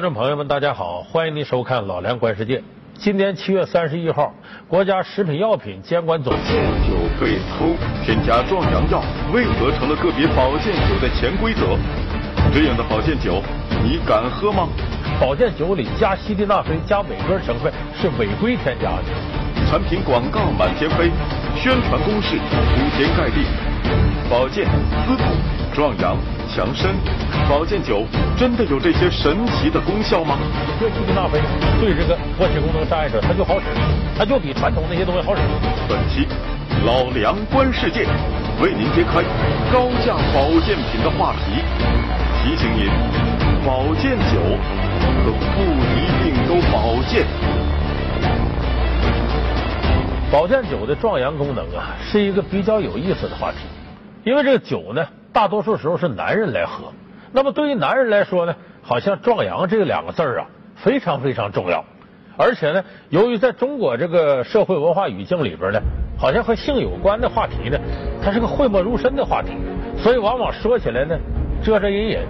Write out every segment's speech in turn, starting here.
观众朋友们，大家好，欢迎您收看《老梁观世界》。今年七月三十一号，国家食品药品监管总局酒被偷添加壮阳药，为何成了个别保健酒的潜规则？这样的保健酒，你敢喝吗？保健酒里加西地那非、加伟哥成分是违规添加的。产品广告满天飞，宣传攻势铺天盖地，保健滋补壮阳。强身，保健酒真的有这些神奇的功效吗？喝西地那非对这个活体功能障碍者，它就好使，它就比传统那些东西好使。本期老梁观世界为您揭开高价保健品的话题，提醒您：保健酒可不一定都保健。保健酒的壮阳功能啊，是一个比较有意思的话题，因为这个酒呢。大多数时候是男人来喝，那么对于男人来说呢，好像壮阳这两个字儿啊非常非常重要，而且呢，由于在中国这个社会文化语境里边呢，好像和性有关的话题呢，它是个讳莫如深的话题，所以往往说起来呢遮遮掩掩。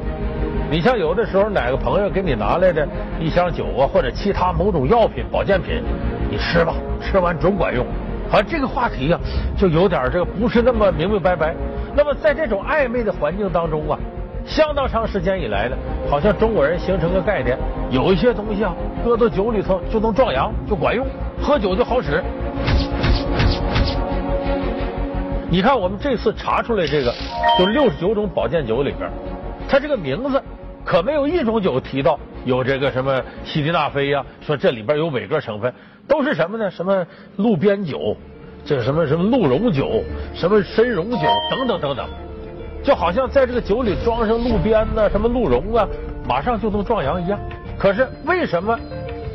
你像有的时候哪个朋友给你拿来的一箱酒啊，或者其他某种药品保健品，你吃吧，吃完准管用。好像这个话题呀，就有点这个不是那么明明白白。那么在这种暧昧的环境当中啊，相当长时间以来呢，好像中国人形成个概念，有一些东西啊，搁到酒里头就能壮阳，就管用，喝酒就好使。你看我们这次查出来这个，就六十九种保健酒里边，它这个名字可没有一种酒提到有这个什么西地那非呀，说这里边有伟哥成分，都是什么呢？什么路边酒。这什么什么鹿茸酒，什么参茸酒等等等等，就好像在这个酒里装上鹿鞭呢，什么鹿茸啊，马上就能壮阳一样。可是为什么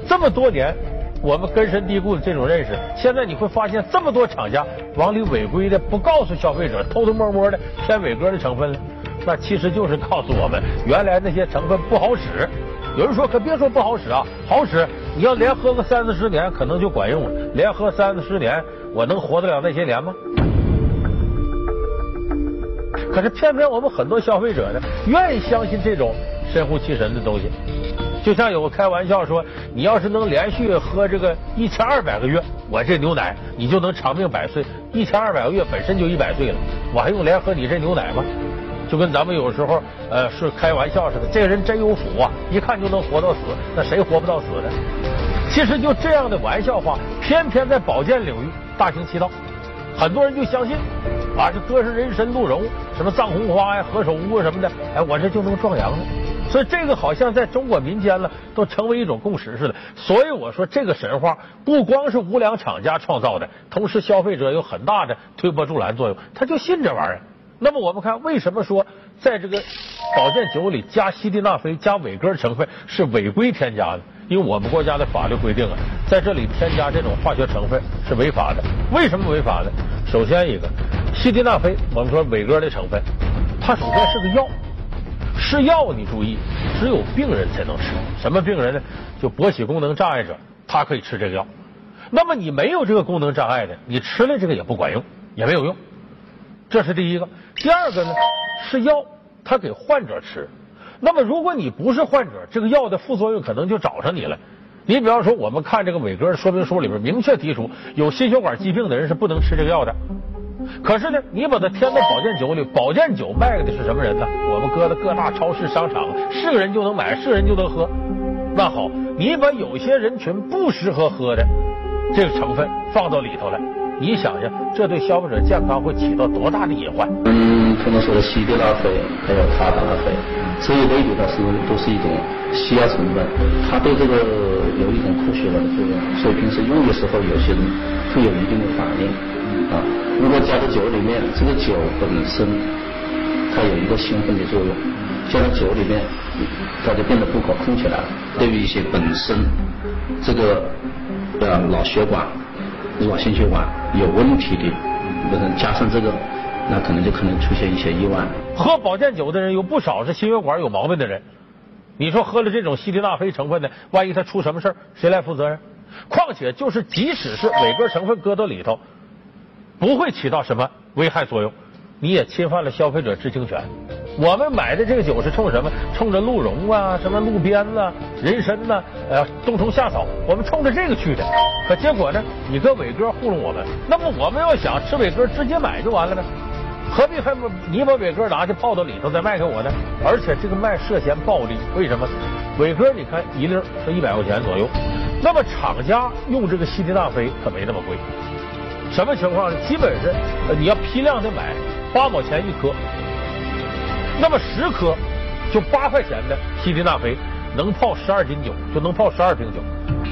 这么多年我们根深蒂固的这种认识，现在你会发现这么多厂家往里违规的不告诉消费者，偷偷摸摸的添伟哥的成分了？那其实就是告诉我们，原来那些成分不好使。有人说，可别说不好使啊，好使，你要连喝个三四十年，可能就管用了。连喝三四十年。我能活得了那些年吗？可是偏偏我们很多消费者呢，愿意相信这种神乎其神的东西。就像有个开玩笑说，你要是能连续喝这个一千二百个月，我这牛奶你就能长命百岁。一千二百个月本身就一百岁了，我还用连喝你这牛奶吗？就跟咱们有时候呃是开玩笑似的，这个人真有福啊，一看就能活到死，那谁活不到死呢？其实就这样的玩笑话，偏偏在保健领域。大行其道，很多人就相信啊，这搁上人参、鹿茸、什么藏红花呀、何首乌什么的，哎，我这就能壮阳了。所以这个好像在中国民间了，都成为一种共识似的。所以我说，这个神话不光是无良厂家创造的，同时消费者有很大的推波助澜作用，他就信这玩意儿。那么我们看，为什么说在这个保健酒里加西地那非、加伟哥成分是违规添加的？因为我们国家的法律规定啊，在这里添加这种化学成分是违法的。为什么违法呢？首先一个，西地那非，我们说伟哥的成分，它首先是个药，是药。你注意，只有病人才能吃。什么病人呢？就勃起功能障碍者，他可以吃这个药。那么你没有这个功能障碍的，你吃了这个也不管用，也没有用。这是第一个。第二个呢，是药，他给患者吃。那么，如果你不是患者，这个药的副作用可能就找上你了。你比方说，我们看这个伟哥的说明书里边明确提出，有心血管疾病的人是不能吃这个药的。可是呢，你把它添到保健酒里，保健酒卖给的是什么人呢？我们搁在各大超市、商场，是个人就能买，是个人就能喝。那好，你把有些人群不适合喝的这个成分放到里头了，你想想，这对消费者健康会起到多大的隐患？嗯，可能说的西地那非，还有他达那非。这一类的它是都是一种西药成分，它对这个有一种科学的作用，所以平时用的时候有些人会有一定的反应啊。如果加在酒里面，这个酒本身它有一个兴奋的作用，加在酒里面，它就变得不可控起来了。对于一些本身这个呃脑血管、如果心血管有问题的，人加上这个。那可能就可能出现一些意外。喝保健酒的人有不少是心血管有毛病的人，你说喝了这种西地那非成分的，万一他出什么事谁来负责任？况且就是即使是伟哥成分搁到里头，不会起到什么危害作用，你也侵犯了消费者知情权。我们买的这个酒是冲什么？冲着鹿茸啊、什么鹿鞭呐、人参呐、呃冬虫夏草，我们冲着这个去的。可结果呢，你搁伟哥糊弄我们。那么我们要想吃伟哥，直接买就完了呢？何必还你把伟哥拿去泡到里头再卖给我呢？而且这个卖涉嫌暴利，为什么？伟哥你看一粒是一百块钱左右，那么厂家用这个西地那非可没那么贵。什么情况呢？基本是你要批量的买，八毛钱一颗。那么十颗就八块钱的西地那非能泡十二斤酒，就能泡十二瓶酒。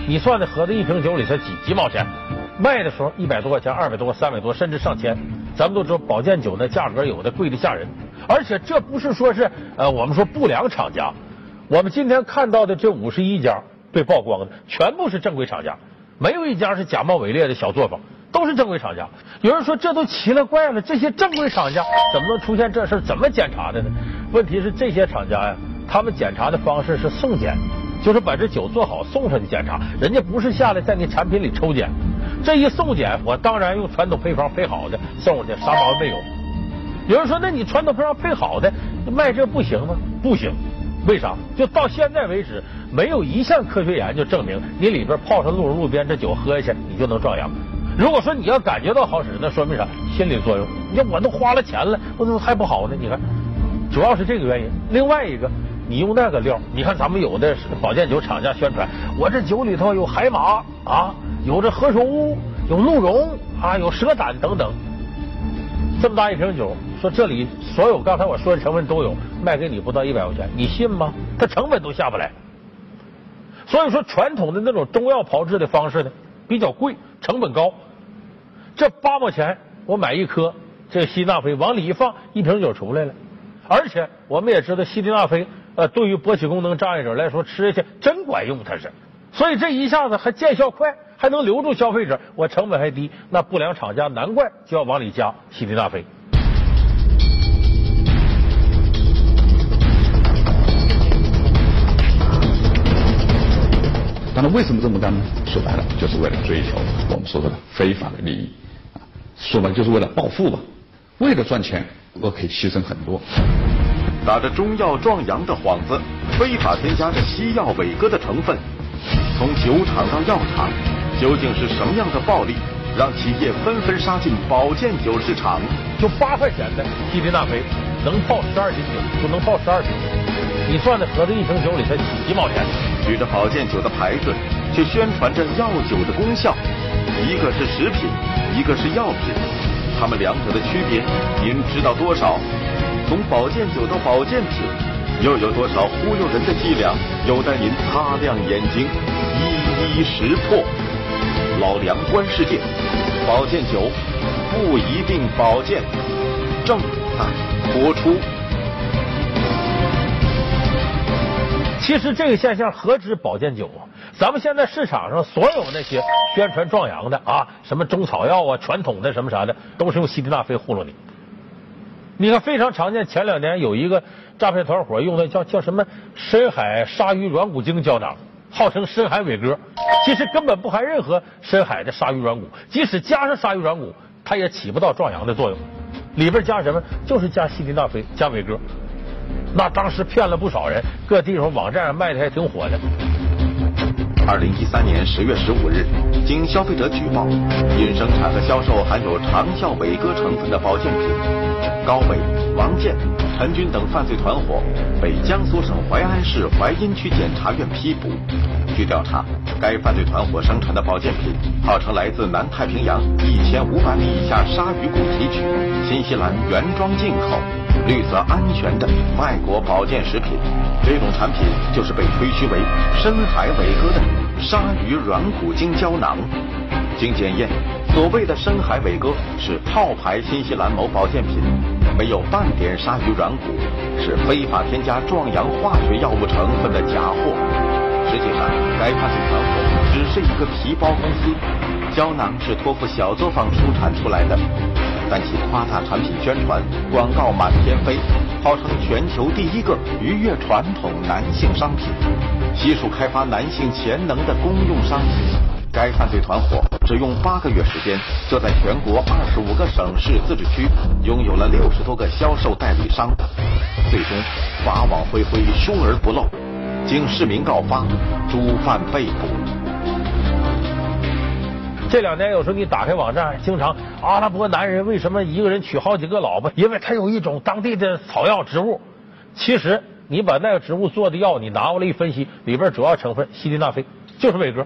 你算的合着一瓶酒里才几几毛钱？卖的时候一百多块钱，二百多、三百多，甚至上千。咱们都知道保健酒那价格有的贵的吓人，而且这不是说是呃我们说不良厂家。我们今天看到的这五十一家被曝光的，全部是正规厂家，没有一家是假冒伪劣的小作坊，都是正规厂家。有人说这都奇了怪了，这些正规厂家怎么能出现这事怎么检查的呢？问题是这些厂家呀，他们检查的方式是送检，就是把这酒做好送上去检查，人家不是下来在你产品里抽检。这一送检，我当然用传统配方配好的送过去，啥毛病没有。有人说，那你传统配方配好的卖这不行吗？不行，为啥？就到现在为止，没有一项科学研究证明你里边泡上鹿茸、鹿鞭，这酒喝下去你就能壮阳。如果说你要感觉到好使，那说明啥？心理作用。你看我都花了钱了，我怎么还不好呢？你看，主要是这个原因。另外一个，你用那个料，你看咱们有的保健酒厂家宣传，我这酒里头有海马啊。有这何首乌，有鹿茸啊，有蛇胆等等，这么大一瓶酒，说这里所有刚才我说的成分都有，卖给你不到一百块钱，你信吗？它成本都下不来。所以说，传统的那种中药炮制的方式呢，比较贵，成本高。这八毛钱我买一颗这西地那非，往里一放，一瓶酒出来了。而且我们也知道，西地那非呃，对于勃起功能障碍者来说，吃下去真管用，它是。所以这一下子还见效快。还能留住消费者，我成本还低，那不良厂家难怪就要往里加西地那非。但是为什么这么干呢？说白了，就是为了追求我们说的非法的利益，啊，说白了就是为了暴富吧。为了赚钱，我可以牺牲很多。打着中药壮阳的幌子，非法添加着西药伟哥的成分，从酒厂到药厂。究竟是什么样的暴利，让企业纷纷杀进保健酒市场？就八块钱的西地那非，能泡十二斤酒，就能泡十二瓶。你算的合着一瓶酒里才几几毛钱？举着保健酒的牌子，却宣传着药酒的功效。一个是食品，一个是药品，它们两者的区别，您知道多少？从保健酒到保健品，又有多少忽悠人的伎俩？有待您擦亮眼睛，一一识破。老梁观世界，保健酒不一定保健，正在播出。其实这个现象何止保健酒啊？咱们现在市场上所有那些宣传壮阳的啊，什么中草药啊、传统的什么啥的，都是用西地那非糊弄你。你看非常常见，前两年有一个诈骗团伙用的叫叫什么深海鲨鱼软骨精胶囊。号称深海伟哥，其实根本不含任何深海的鲨鱼软骨，即使加上鲨鱼软骨，它也起不到壮阳的作用。里边加什么？就是加西地那非，加伟哥。那当时骗了不少人，各地方网站上卖的还挺火的。二零一三年十月十五日，经消费者举报，因生产和销售含有长效伟哥成分的保健品，高伟、王建。陈军等犯罪团伙被江苏省淮安市淮阴区检察院批捕。据调查，该犯罪团伙生产的保健品号称来自南太平洋一千五百米以下鲨鱼骨提取，新西兰原装进口、绿色安全的外国保健食品。这种产品就是被吹嘘为深海伟哥的鲨鱼软骨精胶囊。经检验，所谓的深海伟哥是套牌新西兰某保健品。没有半点鲨鱼软骨，是非法添加壮阳化学药物成分的假货。实际上，该犯罪团伙只是一个皮包公司，胶囊是托付小作坊生产出来的，但其夸大产品宣传，广告满天飞，号称全球第一个愉悦传统男性商品，悉数开发男性潜能的公用商品，该犯罪团伙只用八个月时间，就在全国二十五个省市自治区拥有了六十多个销售代理商，最终法网恢恢，疏而不漏。经市民告发，诸犯被捕。这两年有时候你打开网站，经常阿拉伯男人为什么一个人娶好几个老婆？因为他有一种当地的草药植物。其实你把那个植物做的药，你拿过来一分析，里边主要成分西地那非，就是伟哥。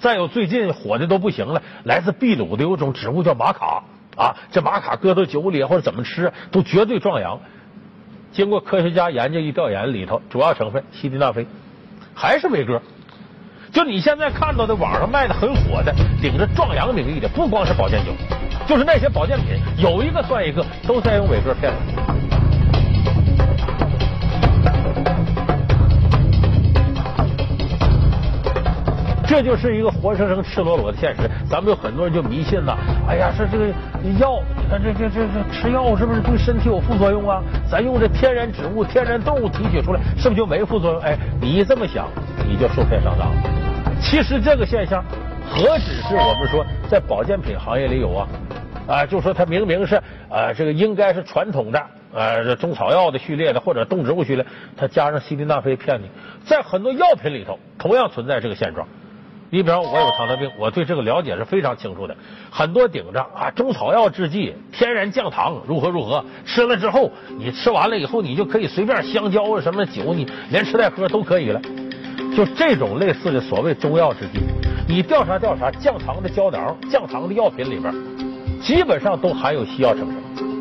再有最近火的都不行了，来自秘鲁的有种植物叫玛卡啊，这玛卡搁到酒里或者怎么吃都绝对壮阳。经过科学家研究一调研，里头主要成分西地那非，还是伟哥。就你现在看到的网上卖的很火的，顶着壮阳名义的，不光是保健酒，就是那些保健品，有一个算一个，都在用伟哥骗。这就是一个活生生、赤裸裸的现实。咱们有很多人就迷信呐，哎呀，说这个药，这这这这吃药是不是对身体有副作用啊？咱用这天然植物、天然动物提取出来，是不是就没副作用？哎，你一这么想，你就受骗上当了。其实这个现象何止是我们说在保健品行业里有啊？啊，就说它明明是啊，这个应该是传统的啊，这中草药的序列的或者动植物序列，它加上西地那非骗你，在很多药品里头同样存在这个现状。你比方我有糖尿病，我对这个了解是非常清楚的。很多顶着啊中草药制剂、天然降糖如何如何，吃了之后，你吃完了以后，你就可以随便香蕉啊什么酒，你连吃带喝都可以了。就这种类似的所谓中药制剂，你调查调查降糖的胶囊、降糖的药品里边，基本上都含有西药成分。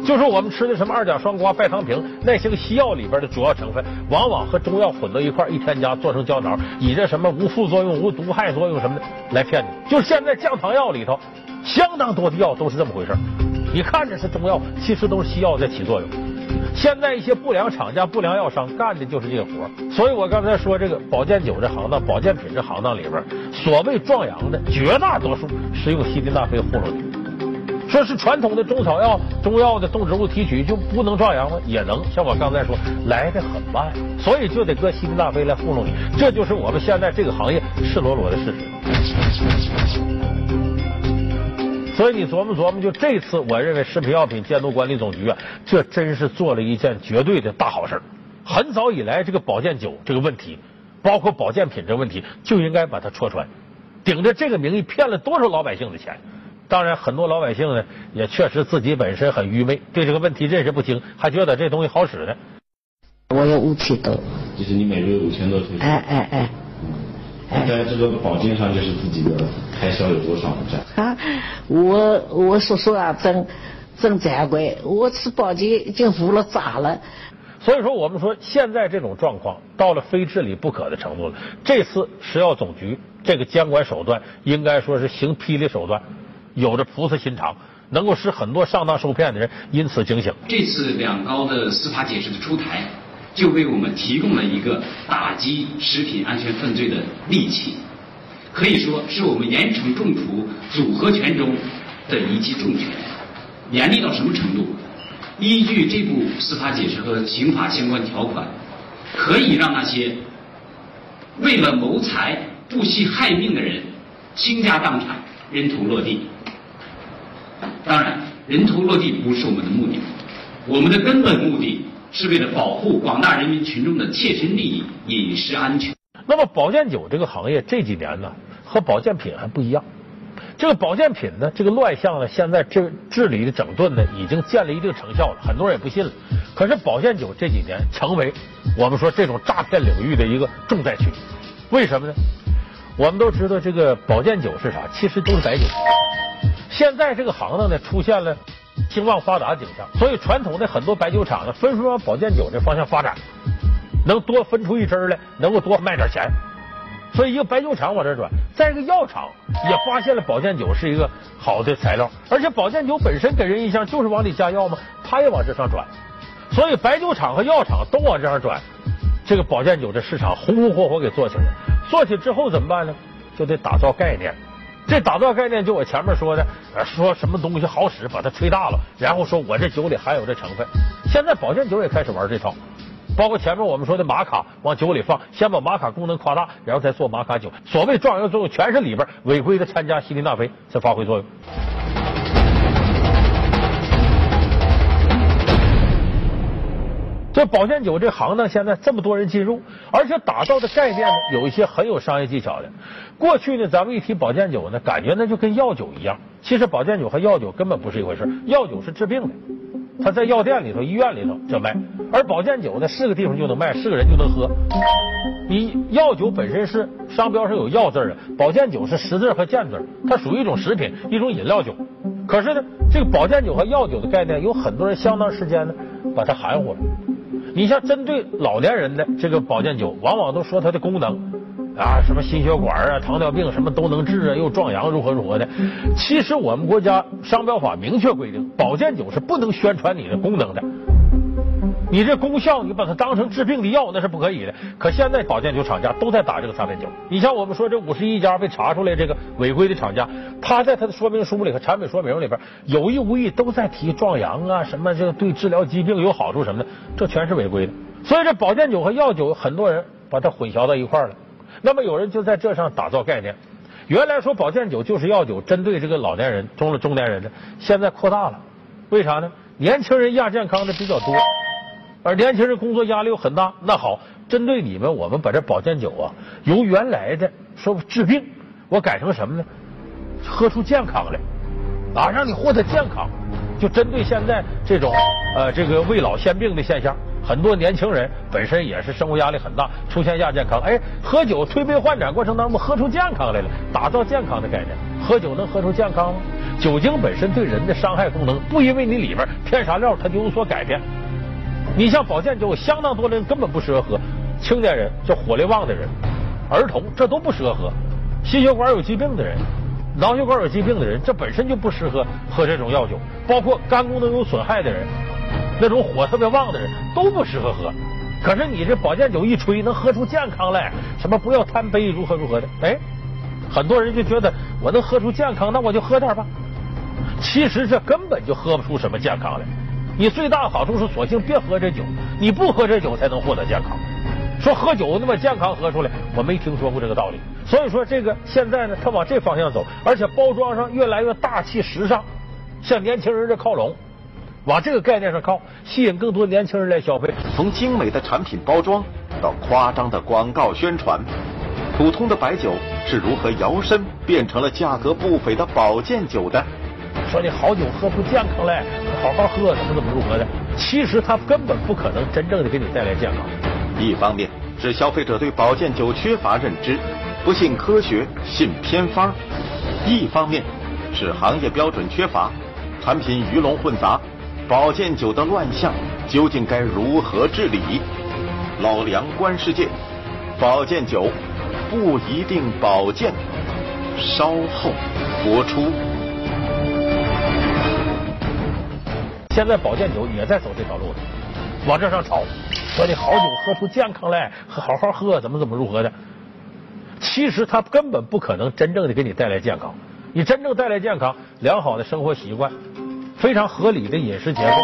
就是我们吃的什么二甲双胍、拜糖平那些个西药里边的主要成分，往往和中药混到一块一添加做成胶囊，以这什么无副作用、无毒害作用什么的来骗你。就现在降糖药里头，相当多的药都是这么回事你看着是中药，其实都是西药在起作用。现在一些不良厂家、不良药商干的就是这个活所以我刚才说这个保健酒这行当、保健品这行当里边，所谓壮阳的绝大多数是用西地那非糊弄你。说是传统的中草药、中药的动植物提取就不能壮阳吗？也能，像我刚才说，来的很慢，所以就得搁西地那非来糊弄你。这就是我们现在这个行业赤裸裸的事实。所以你琢磨琢磨，就这次，我认为食品药品监督管理总局啊，这真是做了一件绝对的大好事。很早以来，这个保健酒这个问题，包括保健品这个问题，就应该把它戳穿。顶着这个名义骗了多少老百姓的钱？当然，很多老百姓呢，也确实自己本身很愚昧，对这个问题认识不清，还觉得这东西好使呢。我有五千多。就是你每个月五千多出去。哎哎哎。在这个保健上，就是自己的开销有多少这啊，我我叔叔啊，真真惭愧，我吃保健已经服了渣了。所以说，我们说现在这种状况到了非治理不可的程度了。这次食药总局这个监管手段，应该说是行霹雳手段。有着菩萨心肠，能够使很多上当受骗的人因此警醒。这次两高的司法解释的出台，就为我们提供了一个打击食品安全犯罪的利器，可以说是我们严惩重处组合拳中的一记重拳。严厉到什么程度？依据这部司法解释和刑法相关条款，可以让那些为了谋财不惜害命的人倾家荡产。人头落地，人头落地不是我们的目的，我们的根本目的是为了保护广大人民群众的切身利益、饮食安全。那么，保健酒这个行业这几年呢，和保健品还不一样。这个保健品呢，这个乱象呢，现在治治理的整顿呢，已经见了一定成效了，很多人也不信了。可是，保健酒这几年成为我们说这种诈骗领域的一个重灾区，为什么呢？我们都知道这个保健酒是啥，其实都是白酒。现在这个行当呢出现了兴旺发达景象，所以传统的很多白酒厂呢纷纷往保健酒这方向发展，能多分出一支来，能够多卖点钱。所以一个白酒厂往这转，再一个药厂也发现了保健酒是一个好的材料，而且保健酒本身给人印象就是往里加药嘛，他也往这上转。所以白酒厂和药厂都往这上转，这个保健酒的市场红红火火给做起来。做起之后怎么办呢？就得打造概念。这打造概念，就我前面说的，说什么东西好使，把它吹大了，然后说我这酒里含有这成分。现在保健酒也开始玩这套，包括前面我们说的玛卡往酒里放，先把玛卡功能夸大，然后再做玛卡酒。所谓壮阳作用，全是里边违规的参加西林那非才发挥作用。这保健酒这行当现在这么多人进入，而且打造的概念呢，有一些很有商业技巧的。过去呢，咱们一提保健酒呢，感觉那就跟药酒一样。其实保健酒和药酒根本不是一回事，药酒是治病的，它在药店里头、医院里头就卖，而保健酒呢，是个地方就能卖，是个人就能喝。你药酒本身是商标上有药字的，保健酒是实字和健字，它属于一种食品，一种饮料酒。可是呢，这个保健酒和药酒的概念，有很多人相当时间呢把它含糊了。你像针对老年人的这个保健酒，往往都说它的功能啊，什么心血管啊、糖尿病什么都能治啊，又壮阳，如何如何的。其实我们国家商标法明确规定，保健酒是不能宣传你的功能的。你这功效，你把它当成治病的药，那是不可以的。可现在保健酒厂家都在打这个擦边球。你像我们说这五十一家被查出来这个违规的厂家，他在他的说明书里和产品说明里边有意无意都在提壮阳啊，什么这个对治疗疾病有好处什么的，这全是违规的。所以这保健酒和药酒，很多人把它混淆到一块了。那么有人就在这上打造概念，原来说保健酒就是药酒，针对这个老年人、中了中年人的，现在扩大了。为啥呢？年轻人亚健康的比较多。而年轻人工作压力又很大，那好，针对你们，我们把这保健酒啊，由原来的说治病，我改成什么呢？喝出健康来，啊，让你获得健康，就针对现在这种呃这个未老先病的现象，很多年轻人本身也是生活压力很大，出现亚健康，哎，喝酒推杯换盏过程当中喝出健康来了，打造健康的概念，喝酒能喝出健康吗？酒精本身对人的伤害功能，不因为你里边添啥料，它就有所改变。你像保健酒，相当多的人根本不适合喝，青年人、就火力旺的人、儿童，这都不适合喝。心血管有疾病的人、脑血管有疾病的人，这本身就不适合喝这种药酒。包括肝功能有损害的人，那种火特别旺的人都不适合喝。可是你这保健酒一吹，能喝出健康来，什么不要贪杯，如何如何的？哎，很多人就觉得我能喝出健康，那我就喝点吧。其实这根本就喝不出什么健康来。你最大的好处是，索性别喝这酒，你不喝这酒才能获得健康。说喝酒那么健康喝出来，我没听说过这个道理。所以说这个现在呢，他往这方向走，而且包装上越来越大气时尚，向年轻人这靠拢，往这个概念上靠，吸引更多年轻人来消费。从精美的产品包装到夸张的广告宣传，普通的白酒是如何摇身变成了价格不菲的保健酒的？说你好酒喝出健康来，好好喝怎么怎么如何的？其实它根本不可能真正的给你带来健康。一方面是消费者对保健酒缺乏认知，不信科学，信偏方；一方面是行业标准缺乏，产品鱼龙混杂，保健酒的乱象究竟该如何治理？老梁观世界，保健酒不一定保健，稍后播出。现在保健酒也在走这条路上，往这上炒，说你好酒喝出健康来，好好喝，怎么怎么如何的。其实它根本不可能真正的给你带来健康。你真正带来健康，良好的生活习惯，非常合理的饮食结构。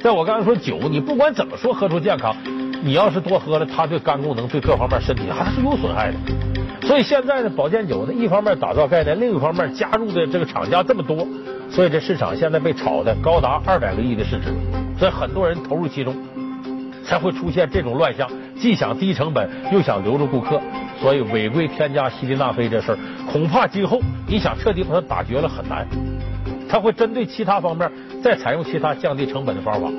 在我刚才说酒，你不管怎么说喝出健康，你要是多喝了，它对肝功能、对各方面身体还是有损害的。所以现在的保健酒呢，一方面打造概念，另一方面加入的这个厂家这么多。所以这市场现在被炒的高达二百个亿的市值，所以很多人投入其中，才会出现这种乱象，既想低成本，又想留住顾客，所以违规添加西地那非这事儿，恐怕今后你想彻底把它打绝了很难。他会针对其他方面再采用其他降低成本的方法，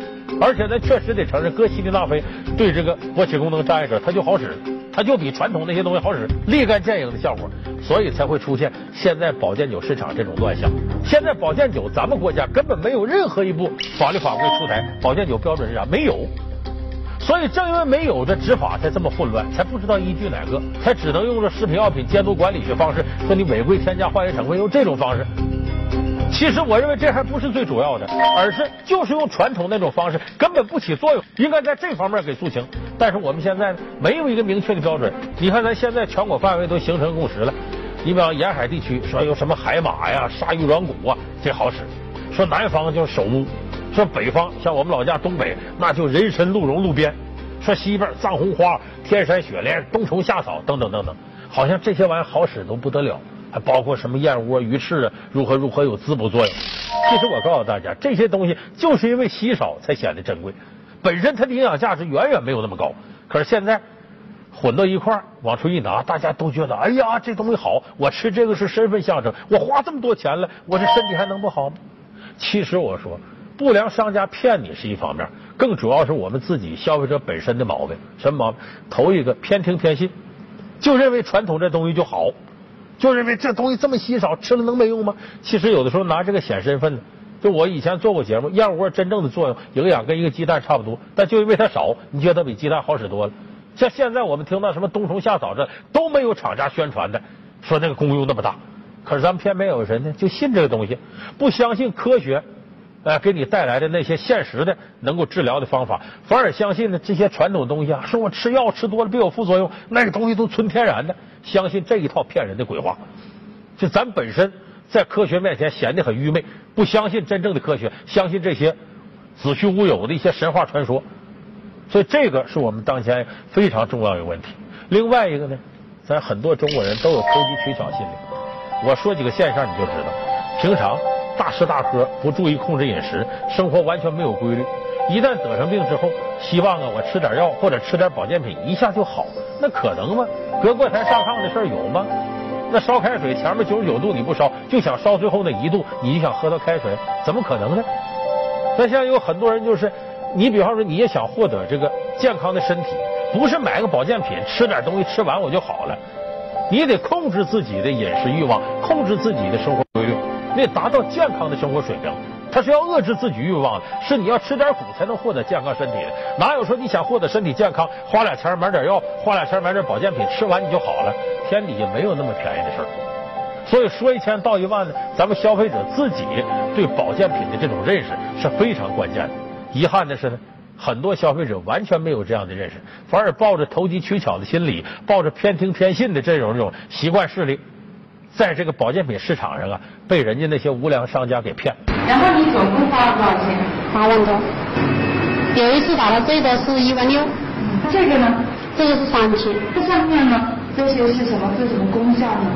而且呢，确实得承认，搁西地那非对这个勃起功能障碍者它就好使，它就比传统那些东西好使，立竿见影的效果。所以才会出现现在保健酒市场这种乱象。现在保健酒，咱们国家根本没有任何一部法律法规出台，保健酒标准是啥？没有。所以正因为没有，这执法才这么混乱，才不知道依据哪个，才只能用着食品药品监督管理的方式，说你违规添加化学成分，用这种方式。其实我认为这还不是最主要的，而是就是用传统那种方式根本不起作用，应该在这方面给肃清。但是我们现在呢，没有一个明确的标准。你看咱现在全国范围都形成共识了，你比方沿海地区说有什么海马呀、鲨鱼软骨啊，这好使；说南方就是首乌，说北方像我们老家东北，那就人参、鹿茸、鹿鞭。说西边藏红花、天山雪莲、冬虫夏草等等等等，好像这些玩意好使都不得了，还包括什么燕窝、鱼翅啊，如何如何有滋补作用。其实我告诉大家，这些东西就是因为稀少才显得珍贵，本身它的营养价值远远没有那么高。可是现在混到一块儿往出一拿，大家都觉得哎呀这东西好，我吃这个是身份象征，我花这么多钱了，我这身体还能不好吗？其实我说。不良商家骗你是一方面，更主要是我们自己消费者本身的毛病。什么毛病？头一个偏听偏信，就认为传统这东西就好，就认为这东西这么稀少，吃了能没用吗？其实有的时候拿这个显身份。就我以前做过节目，燕窝真正的作用、营养跟一个鸡蛋差不多，但就因为它少，你觉得比鸡蛋好使多了。像现在我们听到什么冬虫夏草这都没有厂家宣传的，说那个功用那么大，可是咱们偏偏有人呢就信这个东西，不相信科学。呃，给你带来的那些现实的能够治疗的方法，反而相信呢这些传统东西啊，说我吃药吃多了必有副作用，那个东西都纯天然的，相信这一套骗人的鬼话。就咱本身在科学面前显得很愚昧，不相信真正的科学，相信这些子虚乌有的一些神话传说。所以这个是我们当前非常重要一个问题。另外一个呢，咱很多中国人都有投机取巧心理。我说几个现象你就知道，平常。大吃大喝，不注意控制饮食，生活完全没有规律。一旦得上病之后，希望啊我吃点药或者吃点保健品一下就好，那可能吗？隔过台上炕的事儿有吗？那烧开水前面九十九度你不烧，就想烧最后那一度，你就想喝到开水，怎么可能呢？那现在有很多人就是，你比方说你也想获得这个健康的身体，不是买个保健品吃点东西吃完我就好了，你得控制自己的饮食欲望，控制自己的生活规律。得达到健康的生活水平，他是要遏制自己欲望的，是你要吃点苦才能获得健康身体的。哪有说你想获得身体健康，花俩钱买点药，花俩钱买点保健品，吃完你就好了？天底下没有那么便宜的事儿。所以说一千道一万呢，咱们消费者自己对保健品的这种认识是非常关键的。遗憾的是呢，很多消费者完全没有这样的认识，反而抱着投机取巧的心理，抱着偏听偏信的这种这种习惯势力。在这个保健品市场上啊，被人家那些无良商家给骗。然后你总共花了多少钱？八万多。有一次打了最多是一万六。这个呢？这个是三千。这上面呢？这些是什么？是什么功效呢？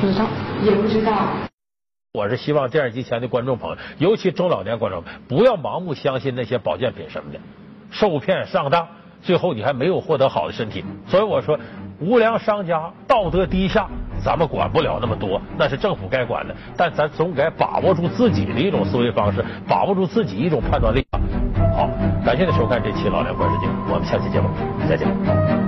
不知道。也不知道。我是希望电视机前的观众朋友，尤其中老年观众，不要盲目相信那些保健品什么的，受骗上当，最后你还没有获得好的身体。所以我说。无良商家道德低下，咱们管不了那么多，那是政府该管的。但咱总该把握住自己的一种思维方式，把握住自己一种判断力。好，感谢您收看这期《老梁观世界》，我们下期节目再见。